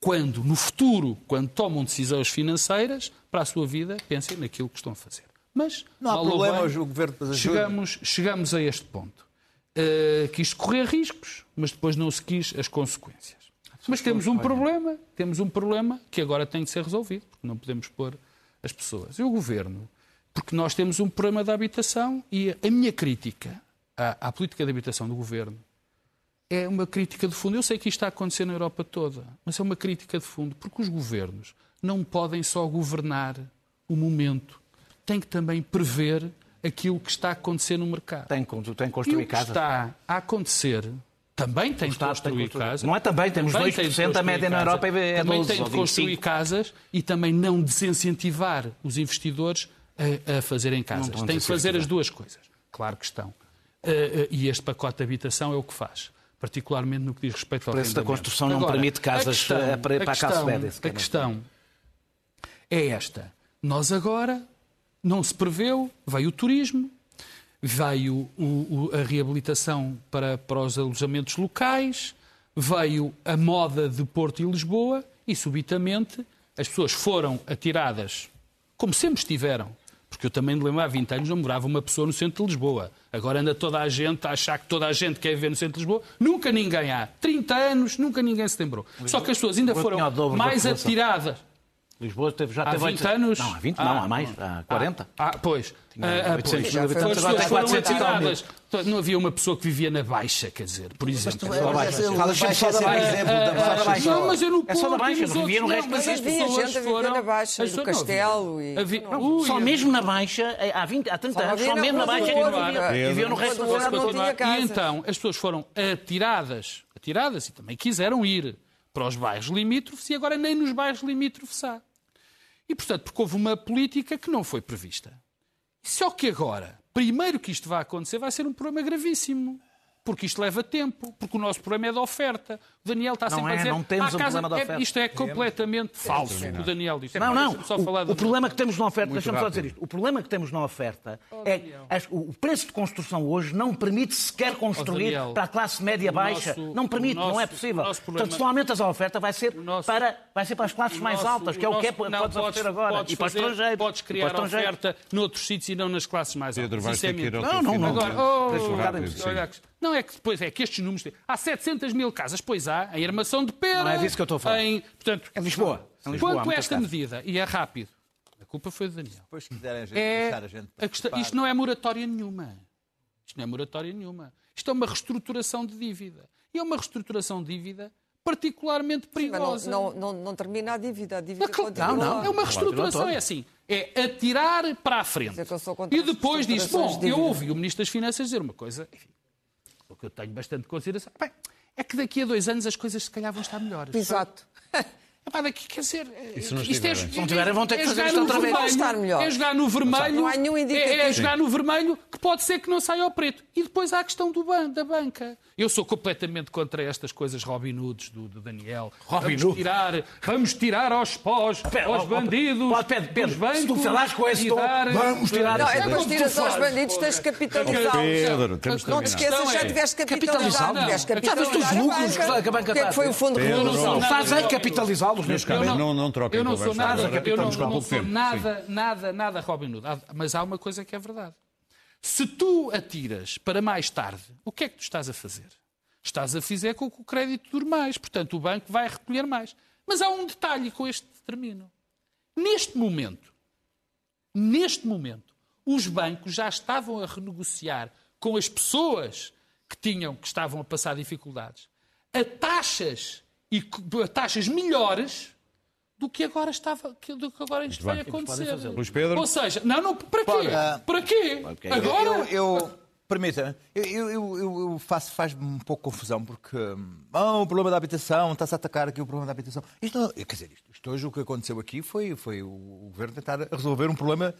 quando, no futuro, quando tomam decisões financeiras para a sua vida, pensem naquilo que estão a fazer. Mas
Não há problema,
bem,
o governo depois
chegamos, chegamos a este ponto. Uh, quis correr riscos, mas depois não se quis as consequências. Mas temos um problema, temos um problema que agora tem de ser resolvido, porque não podemos pôr as pessoas. E o governo, porque nós temos um problema da habitação e a minha crítica à, à política de habitação do governo é uma crítica de fundo. Eu sei que isto está a acontecer na Europa toda, mas é uma crítica de fundo, porque os governos não podem só governar o momento, têm que também prever aquilo que está a acontecer no mercado.
Tem, tem
E
construir
o que
casas.
está a acontecer também tem de
tem
construir
construído.
casas.
Não é também, temos
Também
2%,
tem de
a
construir
média na. Europa é
Também
12
tem de construir
25.
casas e também não desincentivar os investidores a, a fazerem casas. Tem de fazer as duas coisas. Claro que estão. Eh, eh, E este pacote de habitação é o que faz. Particularmente no que diz respeito ao
preço da construção não
Agora,
permite casas,
questão-
eh, para-
a
para a
questão-
média,
A questão é esta. Nós agora não se preveu, veio o turismo, veio o- o- a reabilitação para, para os alojamentos locais, veio a moda de Porto e Lisboa e, subitamente, as pessoas foram atiradas, como sempre estiveram. Porque eu também me lembro, há 20 anos não morava uma pessoa no centro de Lisboa. Agora anda toda a gente a achar que toda a gente quer viver no centro de Lisboa. Nunca ninguém há. 30 anos, nunca ninguém se lembrou. Só que as pessoas ainda foram mais atiradas.
Lisboa teve, já
Há
teve
20
oito-
anos?
Não, há 20
Ah,
não, há mais, há 40.
Ah, ah, pois. Ah, ah,
800
pois.
mil
Já foi
habitantes, agora
pessoas
tem
foram
400 e tal mil.
atiradas. Não havia uma pessoa que vivia na Baixa, quer dizer, por exemplo.
Fala sempre só
Baixa.
Exemplo da
Só da Baixa.
Não, mas eu no
É só da Baixa, não vivia no resto
mas as pessoas foram-
na Baixa,
não,
Castelo e-
Só mesmo na Baixa, eh, há, 20, há 30
Só
anos, só mesmo na Baixa viviam no resto do
tinha.
E então as pessoas foram atiradas, atiradas e também quiseram ir para os bairros limítrofes e agora nem nos bairros limítrofes há. E portanto, porque houve uma política que não foi prevista. Só que agora, primeiro que isto vai acontecer, vai ser um problema gravíssimo. Porque isto leva tempo, porque o nosso problema é da oferta. O Daniel está
Não
sempre
é,
a dizer.
não temos
"Ah,
um
casa-
problema da
é-
oferta."
Isto é completamente falso, o que o Daniel disse.
Não, não.
Falar
O, o problema que temos na oferta, deixa-me só dizer isto. O problema que temos na oferta é que o preço de construção hoje não permite sequer construir
Daniel,
para a classe média baixa.
nosso-
não permite,
nosso-
não é possível.
problema-
Portanto, se não aumentas a oferta, vai ser,
nosso-
para, vai ser para as classes mais altas, que é o que é,
nosso-
podes
não,
oferecer agora.
podes
e para o
fazer-
estrangeiro.
Podes
para
criar oferta noutros sítios e não nas classes mais altas.
Pedro, vais
é
ter que ir ao
Não, não, não.
Agora, oh, Não é que depois é que estes números têm. Há 700 mil casas, pois há, em Armação de Pera.
Não é disso que eu estou a falar.
Em, portanto,
Em Lisboa. Em Lisboa,
quanto a esta
casas.
medida, e é rápido, a culpa foi do Daniel.
Depois, se quiserem a gente,
É,
deixar a gente
a questão- isto não é moratória nenhuma. Isto não é moratória nenhuma. Isto é uma reestruturação de dívida. E é uma reestruturação de dívida particularmente
Mas não,
perigosa.
não, não, não termina a dívida. A dívida
claro,
continua.
não, não.
É uma reestruturação, é assim. É atirar para a frente. E depois diz, bom, eu ouvi o Ministro das Finanças dizer uma coisa, enfim, o que eu tenho bastante consideração. Bem, é que daqui a dois anos as coisas se calhar vão estar melhores.
Exato.
Epá, daqui, quer dizer,
E se não
isto é?
Se não tiverem, vão ter que
é
fazer
jogar
isto
no
outra vez.
estar melhor.
É jogar no vermelho.
Não há nenhum
é, é jogar no vermelho que pode ser que não saia ao preto. E depois há a questão do ban, da banca. Eu sou completamente contra estas coisas Robin Hoods do, do Daniel.
Robin
vamos
Hood?
tirar, vamos tirar aos pós,
Pera,
aos bandidos,
pode, Pedro, Pedro,
bancos.
se tu falares com esse tom,
dar-
vamos tirar
Não, é
tu
tiras aos bandidos, tens de capitalizá-los.
Pedro, temos que
Não te esqueças, já
é-
tiveste
Capitalizá-los?
capitalizado.
Não.
Tiveste
Já viste
capitalizar
os lucros
a banca.
que a banca
O que é
está
foi
a
o fundo de
Pedro,
resolução?
não.
Faz é capitalizá-los neste
caros, não, não troquem
Eu não
conversa
sou nada, eu não, não sou nada, nada, nada Robin Hood. Mas há uma coisa que é verdade. Se tu atiras para mais tarde, o que é que tu estás a fazer? Estás a fazer com que o crédito dure mais. Portanto, o banco vai recolher mais. Mas há um detalhe com este termino. Neste momento, neste momento, os bancos já estavam a renegociar com as pessoas que tinham, que estavam a passar dificuldades, a taxas e a taxas melhores do que agora estava, que- do que agora isto vai acontecer.
Luís Pedro?
Ou seja, não, não, para quê?
Olha,
Para quê? Agora?
Eu, eu, permita, eu, eu, eu, eu faço, faz-me um pouco confusão, porque ah, o problema da habitação, está-se a atacar aqui o problema da habitação. Isto não, quer dizer, isto, isto hoje o que aconteceu aqui foi, foi o governo tentar resolver um problema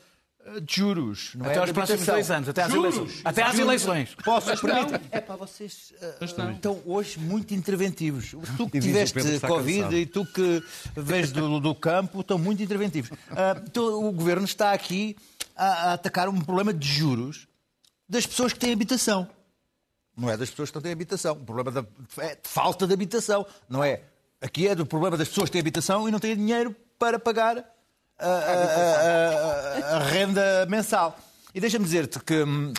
de juros. Não
Até
é
aos próximos dois anos, até às
Juros.
eleições. Até às eleições.
Posso permitir? É para vocês uh, estão hoje muito interventivos. Tu que tiveste Covid
cansado.
e tu que vês do, do campo estão muito interventivos. Uh, então, o governo está aqui a, a atacar um problema de juros das pessoas que têm habitação. Não é das pessoas que não têm habitação. O problema da, é de falta de habitação. Não é. Aqui é do problema das pessoas que têm habitação e não têm dinheiro para pagar a, a- a- renda mensal. E deixa-me dizer-te que hum,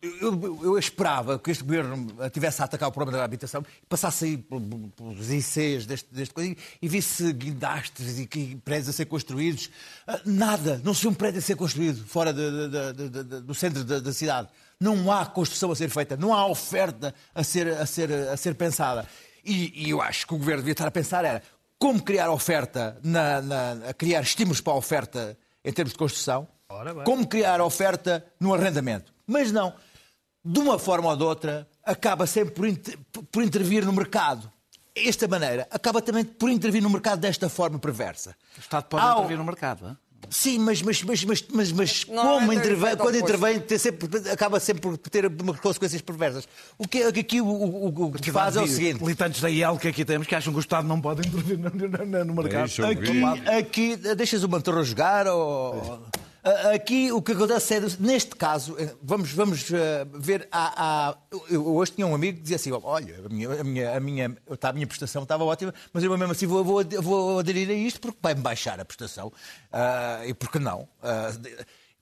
eu, eu esperava que este governo tivesse a atacar o problema da habitação passasse aí pel- pelos ICs deste, deste coisa e visse guindastres e que prédios a ser construídos. Ah, Nada, não se vê um prédio a ser construído fora de- de- de- do centro da, da cidade. Não há construção a ser feita, não há oferta a ser, a ser, a ser pensada. E, e eu acho que o governo devia estar a pensar era como criar oferta, na, na- criar estímulos para a oferta em termos de construção, como criar oferta no arrendamento. Mas não, de uma forma ou de outra, acaba sempre por, inter- por intervir no mercado. Esta maneira acaba também por intervir no mercado desta forma perversa.
O Estado pode
Ao-
intervir no mercado. não é?
Sim, mas, mas, mas, mas, mas, mas
Não,
como
é
intervém, quando
oposto.
intervém tem sempre- acaba sempre por ter umas consequências perversas. O que, o que aqui o, o, o- que faz é o seguinte.
Militantes da IEL que aqui temos que acham que o Estado não pode intervir no, no- no- mercado.
Deixa
Aqui, aqui deixas o Mantorro jogar ou... A- Aqui o que acontece é, neste caso, eh, vamos, vamos eh, ver, há, há- eu hoje tinha um amigo que dizia assim, olha, a minha, a minha, a minha, a minha prestação estava ótima, mas eu mesmo assim vou, vou, vou aderir a isto porque vai-me baixar a prestação. Ah, e por que não? Ah,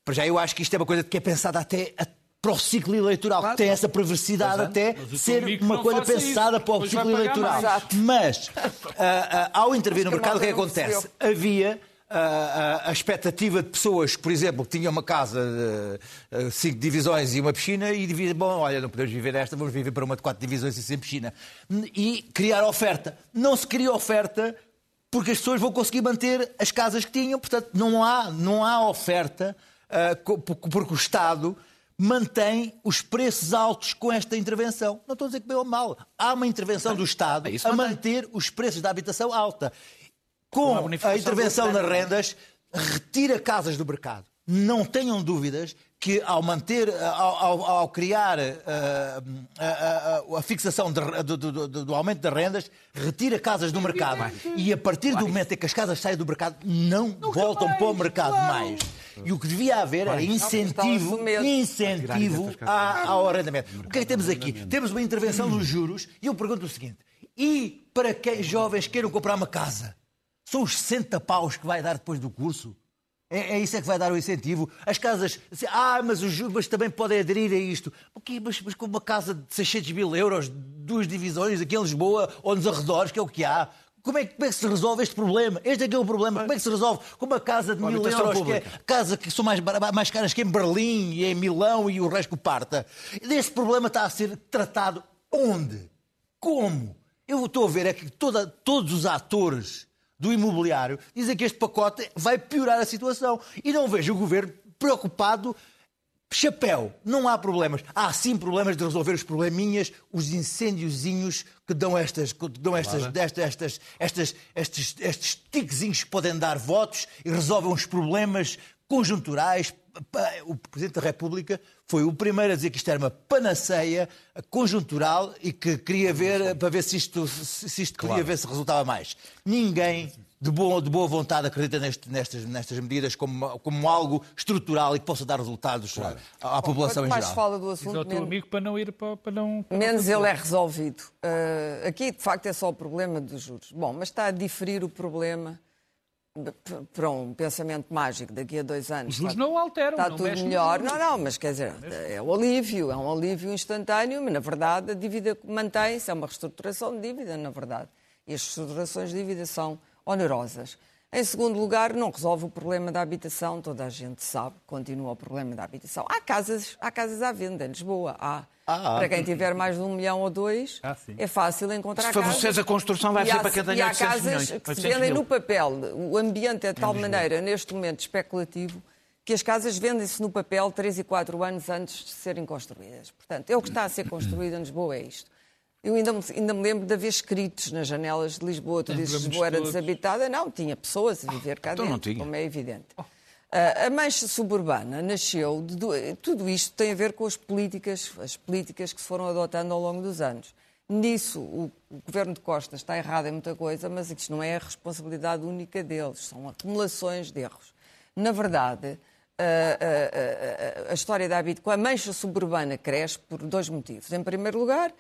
para já eu acho que isto é uma coisa que é pensada até para o ciclo eleitoral, que tem essa perversidade até
o teu
ser uma coisa pensada
isso,
para o ciclo eleitoral.
mais.
Mas, ah, ah, ao intervir no mercado, o que é acontece? Havia a expectativa de pessoas por exemplo, que tinham uma casa de ah, cinco divisões e uma piscina e dividiam, bom, olha, não podemos viver esta, vamos viver para uma de quatro divisões e sem piscina. E criar oferta. Não se cria oferta porque as pessoas vão conseguir manter as casas que tinham, portanto, não há, não há oferta co- porque o Estado mantém os preços altos com esta intervenção. Não estou a dizer que bem ou mal. Há uma intervenção do Estado
É
a manter os preços da habitação alta.
Com a
a intervenção nas rendas, retira casas do mercado. Não tenham dúvidas que ao manter, ao, ao- ao criar ah, a, a- a fixação de- do, do- do- aumento das rendas, retira casas do mercado. E a partir do momento em que as casas saem do mercado, não voltam para o mercado mais. E o que devia haver era incentivo, incentivo à- ao arrendamento. O que é que temos aqui? Temos uma intervenção nos juros e eu pergunto o seguinte: e para que jovens queiram comprar uma casa? São os 60 paus que vai dar depois do curso? É, é isso é que vai dar o incentivo? As casas. Ah, mas os mas também podem aderir a isto. O quê? Mas, mas com uma casa de 600 mil euros, duas divisões aqui em Lisboa ou nos arredores, que é o que há. Como é, que- como é que se resolve este problema? Este é que é o problema. Como é que se resolve? Com uma casa de mil euros, que é
pública.
casa que são mais, mais caras que em Berlim e em Milão e o resto parta. Este problema está a ser tratado onde? Como? Eu estou a ver é que toda- todos os atores do imobiliário dizem que este pacote vai piorar a situação. E não vejo o governo preocupado. Chapéu, não há problemas. Há sim problemas de resolver os probleminhas, os incêndiozinhos que dão estas, que dão estas, destas, estas, estas, estes, estes tiquezinhos que podem dar votos e resolvem os problemas conjunturais. O Presidente da República foi o primeiro a dizer que isto era uma panaceia conjuntural e que queria ver para ver se isto, se isto queria ver se resultava mais. Ninguém de boa, de boa vontade acredita neste- nestas, nestas medidas como, como algo estrutural e que possa dar resultados à, à população
Quanto
em
mais
geral.
fala do assunto,
teu
menos,
amigo para não ir para, para não. para
menos ele é resolvido. Uh, aqui, de facto, é só o problema dos juros. Bom, mas está a diferir o problema para um pensamento mágico daqui a dois anos.
Os juros
está,
não alteram,
Está
não
tudo melhor. Não, não, mas quer dizer, é um alívio, é um alívio instantâneo, mas na verdade a dívida mantém-se, é uma reestruturação de dívida, na verdade. E as reestruturações de dívida são onerosas. Em segundo lugar, não resolve o problema da habitação, toda a gente sabe, continua o problema da habitação. Há casas, há casas à venda em Lisboa, há.
Ah.
Para quem tiver mais de um milhão ou dois,
Ah,
é fácil encontrar
Se
casas.
a construção, vai
E
ser
há-
para quem tenha
E há
800
casas
milhões,
que se
800
vendem
mil.
no papel. O ambiente é de tal maneira, neste momento, especulativo, que as casas vendem-se no papel 3 e 4 anos antes de serem construídas. Portanto, é o que está a ser construído em Lisboa, é isto. Eu ainda me, ainda me lembro de haver escritos nas janelas de Lisboa. Tu dizes que Lisboa era
todos.
deshabitada. Não, tinha pessoas a viver cá
Então
dentro, como é evidente. A mancha suburbana nasceu de tudo isto tem a ver com as políticas, as políticas que se foram adotando ao longo dos anos. Nisso, o, o governo de Costa está errado em muita coisa, mas isto não é a responsabilidade única deles, são acumulações de erros. Na verdade, a, a, a, a história da habitação, a mancha suburbana cresce por dois motivos. Em primeiro lugar,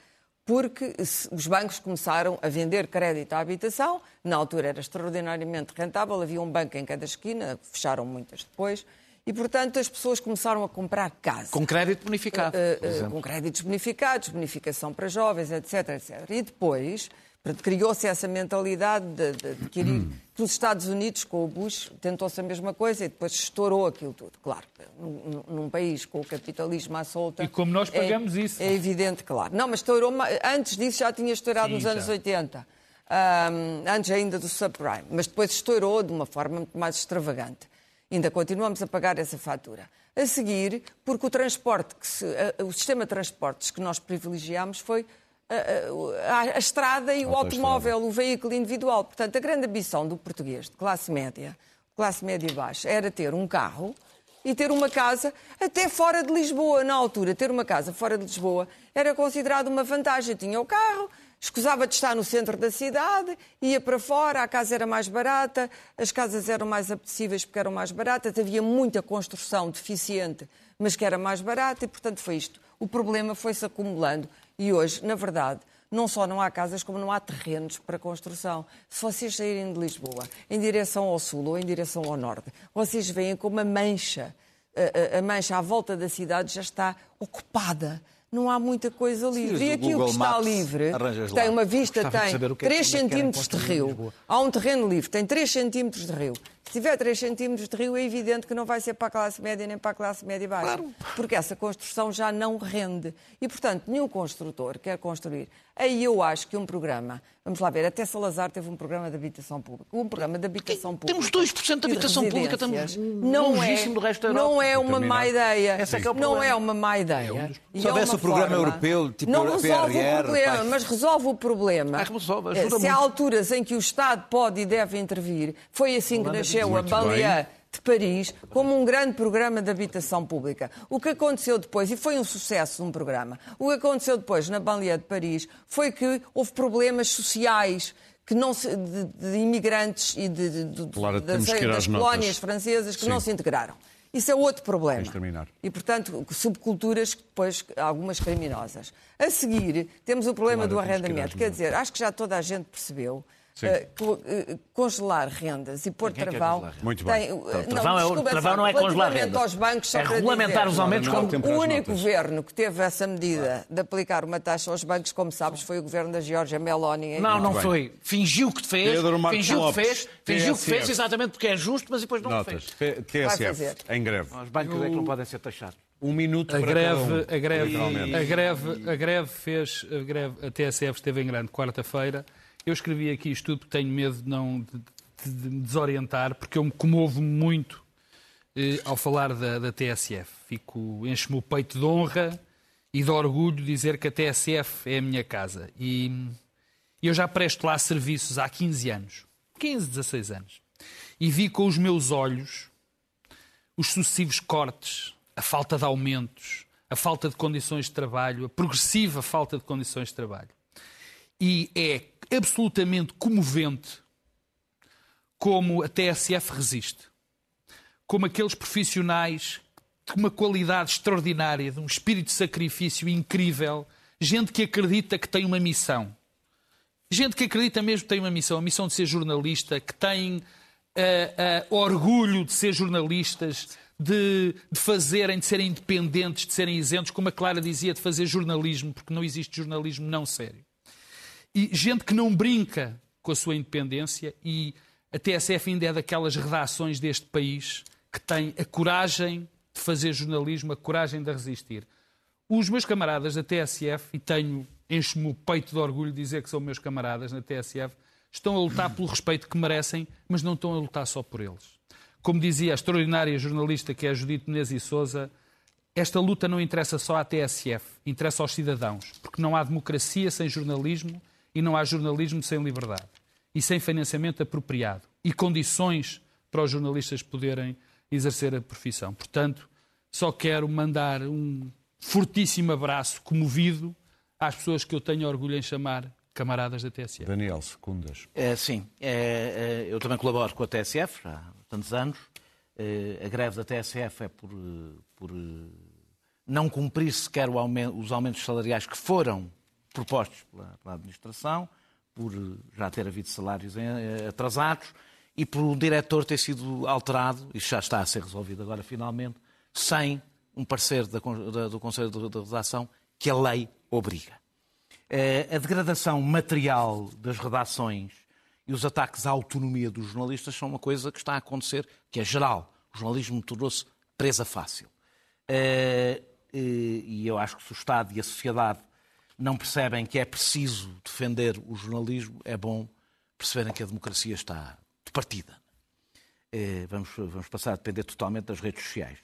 porque os bancos começaram a vender crédito à habitação, na altura era extraordinariamente rentável, havia um banco em cada esquina, fecharam muitas depois, e portanto as pessoas começaram a comprar casa.
Com crédito bonificado.
Uh, uh, com créditos bonificados, bonificação para jovens, etc. etc. E depois criou-se essa mentalidade de, de, adquirir. Hum. Nos Estados Unidos, com o Bush, tentou-se a mesma coisa e depois estourou aquilo tudo. Claro, num, num, país com o capitalismo à solta.
E como nós pagamos
é,
isso.
É evidente, claro. Não, mas estourou. Antes disso já tinha estourado Sim, nos anos já. 80. Um, antes ainda do subprime. Mas depois estourou de uma forma muito mais extravagante. Ainda continuamos a pagar essa fatura. A seguir, porque o transporte, se, o sistema de transportes que nós privilegiámos foi a, a, a estrada e o automóvel, o veículo individual. Portanto, a grande ambição do português de classe média, classe média baixa, era ter um carro e ter uma casa até fora de Lisboa. Na altura, ter uma casa fora de Lisboa era considerado uma vantagem. Tinha o carro, escusava de estar no centro da cidade, ia para fora, a casa era mais barata, as casas eram mais apetecíveis porque eram mais baratas, havia muita construção deficiente, mas que era mais barata e, portanto, foi isto. O problema foi-se acumulando e hoje, na verdade, não só não há casas, como não há terrenos para construção. Se vocês saírem de Lisboa em direção ao sul ou em direção ao norte, vocês veem como a mancha, a, mancha à volta da cidade já está ocupada não há muita coisa livre. Sim, e aquilo que está Maps livre tem uma vista, tem 3 é centímetros de rio. Há um terreno livre, tem 3 centímetros de rio. Se tiver 3 centímetros de rio, é evidente que não vai ser para a classe média nem para a classe média baixa. Claro. Porque essa construção já não rende. E, portanto, nenhum construtor quer construir. Aí eu acho que um programa, vamos lá ver, até Salazar teve um programa de habitação pública. Um programa de habitação pública.
Temos 2% de habitação de pública, estamos
não é, do resto da Europa. Não é uma má ideia. Essa é que é o não é uma má ideia.
É um Se houvesse é o programa forma, europeu, tipo
não
resolve
PRR, o problema, mas resolve o problema.
Ah, resolve,
Se muito. há alturas em que o Estado pode e deve intervir, foi assim que nasceu a Baleia de Paris como um grande programa de habitação pública. O que aconteceu depois, e foi um sucesso um programa, o que aconteceu depois na Banlieue de Paris foi que houve problemas sociais que não se, de, de imigrantes e de, de,
claro,
das, das colónias francesas que Sim. não se integraram. Isso é outro problema. E, portanto, subculturas, depois algumas criminosas. A seguir, temos o problema claro, do arrendamento. Quer dizer, acho que já toda a gente percebeu uh, congelar rendas e pôr travão.
Muito bem. Tem,
então, travão, não, é, travão não é congelar rendas.
Aos bancos,
é regulamentar dizer, os aumentos
como... O único governo que teve essa medida de aplicar uma taxa aos bancos, como sabes, foi o governo da Georgia Meloni.
Não, não foi. Fingiu que fez. Fingiu que fez. Fingiu que fez exatamente porque é justo, mas depois não
Notas. fez. TSF, em greve.
Os bancos é que não podem ser taxados.
Um minuto
a
para
greve,
um.
a greve, a greve, a greve fez, a greve, a TSF esteve em grande quarta-feira eu escrevi aqui isto tudo porque tenho medo de não de, de me desorientar, porque eu me comovo muito eh, ao falar da, da TSF. Fico, enche-me o peito de honra e de orgulho dizer que a TSF é a minha casa. E eu já presto lá serviços há 15 anos, 15, 16 anos, e vi com os meus olhos os sucessivos cortes, a falta de aumentos, a falta de condições de trabalho, a progressiva falta de condições de trabalho. E é absolutamente comovente como a TSF resiste. Como aqueles profissionais de uma qualidade extraordinária, de um espírito de sacrifício incrível, gente que acredita que tem uma missão. Gente que acredita mesmo que tem uma missão, a missão de ser jornalista, que tem uh, uh, orgulho de ser jornalistas, de, de fazerem, de serem independentes, de serem isentos, como a Clara dizia, de fazer jornalismo, porque não existe jornalismo não sério e gente que não brinca com a sua independência e a TSF ainda é daquelas redações deste país que tem a coragem de fazer jornalismo, a coragem de resistir. Os meus camaradas da TSF, e tenho, encho-me o peito de orgulho de dizer que são meus camaradas na TSF, estão a lutar pelo respeito que merecem, mas não estão a lutar só por eles. Como dizia a extraordinária jornalista que é a Judite Menezes e Souza, esta luta não interessa só à TSF, interessa aos cidadãos, porque não há democracia sem jornalismo e não há jornalismo sem liberdade e sem financiamento apropriado e condições para os jornalistas poderem exercer a profissão. Portanto, só quero mandar um fortíssimo abraço comovido às pessoas que eu tenho orgulho em chamar camaradas da TSF.
Daniel Secundas.
É, sim, é, é, eu também colaboro com a TSF há tantos anos. É, a greve da TSF é por, por não cumprir sequer aumento, os aumentos salariais que foram propostos pela, pela, administração, por já ter havido salários atrasados e por o diretor ter sido alterado, e já está a ser resolvido agora finalmente, sem um parecer da, da, do Conselho de Redação que a lei obriga. Eh, a degradação material das redações e os ataques à autonomia dos jornalistas são uma coisa que está a acontecer, que é geral. O jornalismo tornou-se presa fácil. Eh, e eu acho que se o Estado e a sociedade não percebem que é preciso defender o jornalismo, é bom perceberem que a democracia está de partida. Eh, vamos, vamos passar a depender totalmente das redes sociais.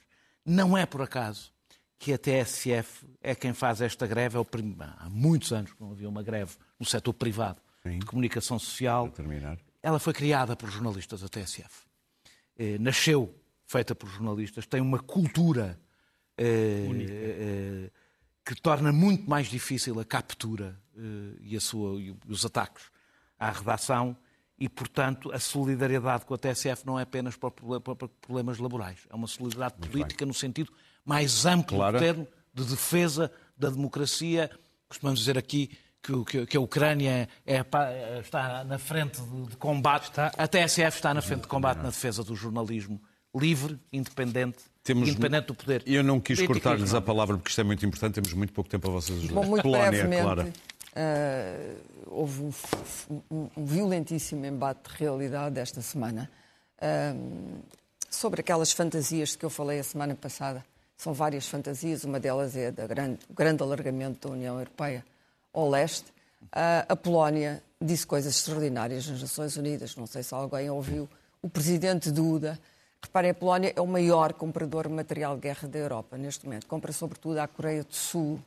Não é por acaso que a TSF é quem faz esta greve. É. Há muitos anos que não havia uma greve no setor privado Sim. de comunicação social. Ela foi criada por jornalistas, da TSF. Eh, nasceu feita por jornalistas, tem uma cultura eh, eh, que torna muito mais difícil a captura eh, e, a sua, e os ataques à redação e, portanto, a solidariedade com a TSF não é apenas para problemas laborais, é uma solidariedade Muito política bem. no sentido mais amplo claro. do termo, de defesa da democracia. Costumamos dizer aqui que, que, que a Ucrânia é, está na frente de, de combate, está... a TSF está na frente de combate na defesa do jornalismo livre, independente, temos... independente do poder.
Eu não quis cortar-lhes a palavra porque isto é muito importante, temos muito pouco tempo a vocês ajudar.
Bom, muito Polónia, brevemente, Clara. Uh, houve um, um, violentíssimo embate de realidade esta semana uh, sobre aquelas fantasias de que eu falei a semana passada. São várias fantasias, uma delas é do grande, grande alargamento da União Europeia ao leste. Uh, a Polónia disse coisas extraordinárias nas Nações Unidas, não sei se alguém ouviu. O presidente Duda Reparem, a Polónia é o maior comprador de material de guerra da Europa neste momento. Compra sobretudo à Coreia do Sul.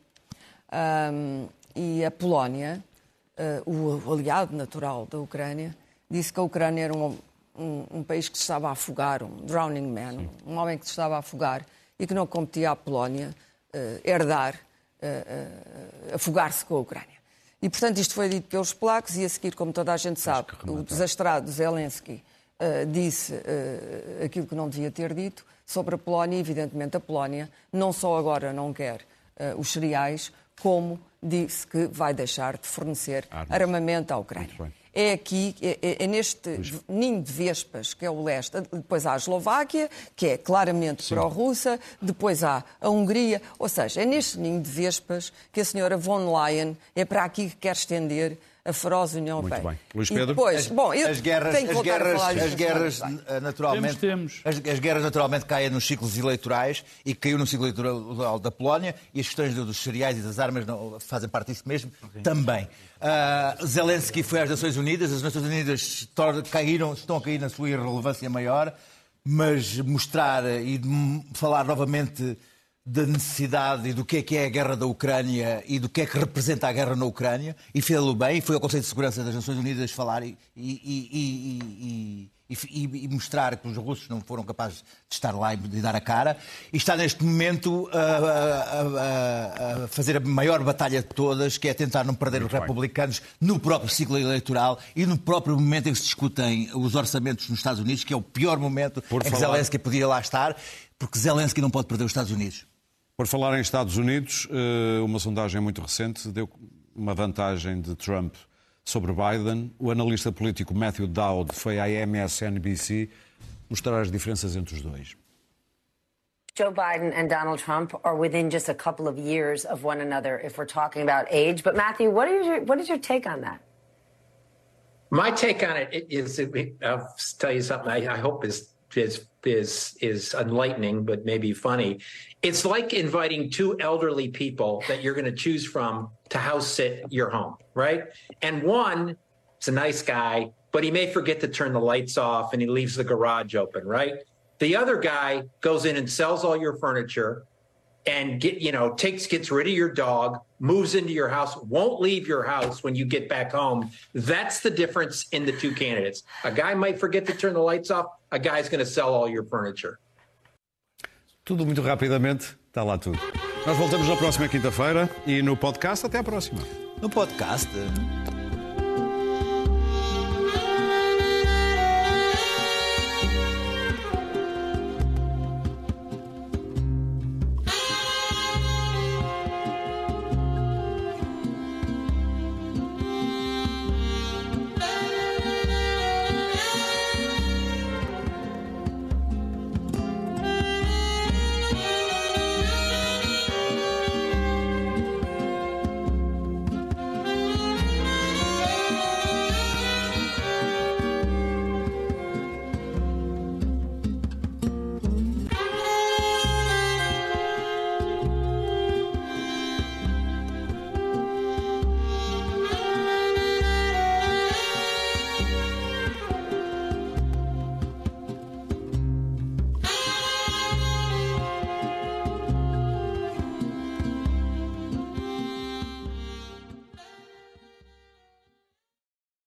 Um, e a Polónia, uh, o aliado natural da Ucrânia, disse que a Ucrânia era um, um, um país que se estava a afogar, um drowning man, um homem que se estava a afogar e que não competia à Polónia uh, herdar, uh, afogar-se com a Ucrânia. E, portanto, isto foi dito pelos polacos e a seguir, como toda a gente sabe, o desastrado Zelensky uh, disse uh, aquilo que não devia ter dito sobre a Polónia. Evidentemente, a Polónia não só agora não quer uh, os cereais, como disse que vai deixar de fornecer Armas. armamento à Ucrânia. É aqui, é, é, é neste ninho de vespas, que é o leste. Depois há a Eslováquia, que é claramente pró-russa. Depois há a Hungria. Ou seja, é neste ninho de vespas que a senhora von Leyen é para aqui que quer estender a feroz União Europeia. Muito bem.
Luís Pedro?
Depois, as, bom, eu as guerras, as guerras, as guerras naturalmente, temos, temos. As, as, guerras naturalmente caem nos ciclos eleitorais e caiu no ciclo eleitoral da Polónia e as questões dos cereais e das armas não, fazem parte disso mesmo okay. também. Uh, Zelensky foi às Nações Unidas, as Nações Unidas caíram, estão a cair na sua irrelevância maior, mas mostrar e falar novamente da necessidade e do que é que é a guerra da Ucrânia e do que é que representa a guerra na Ucrânia, e fez-lo bem, foi ao Conselho de Segurança das Nações Unidas falar e, e, e, e, mostrar que os russos não foram capazes de estar lá e de dar a cara, e está neste momento a, a, a, a fazer a maior batalha de todas, que é tentar não perder Muito os republicanos bem. no próprio ciclo eleitoral e no próprio momento em que se discutem os orçamentos nos Estados Unidos, que é o pior momento Por em falar... que Zelensky podia lá estar, porque Zelensky não pode perder os Estados Unidos.
Por falar em Estados Unidos, eh, uma sondagem muito recente deu uma vantagem de Trump sobre Biden. O analista político Matthew Dowd foi à MSNBC mostrar as diferenças entre os dois.
Joe Biden and Donald Trump are within just a couple of years of one another if we're talking about age. But Matthew, what is your what is your take on that?
My take on it is, I'll tell you something. I, I hope is is is is enlightening, but maybe funny. It's like inviting two elderly people that you're going to choose from to house sit your home, right? And one is a nice guy, but he may forget to turn the lights off and he leaves the garage open, right? The other guy goes in and sells all your furniture and get you know takes gets rid of your dog moves into your house won't leave your house when you get back home that's the difference in the two candidates a guy might forget to turn the lights off a guy's going to sell all your furniture.
Tudo muito rapidamente, está lá tudo. Nós voltamos na próxima quinta-feira e no podcast até à próxima.
No podcast.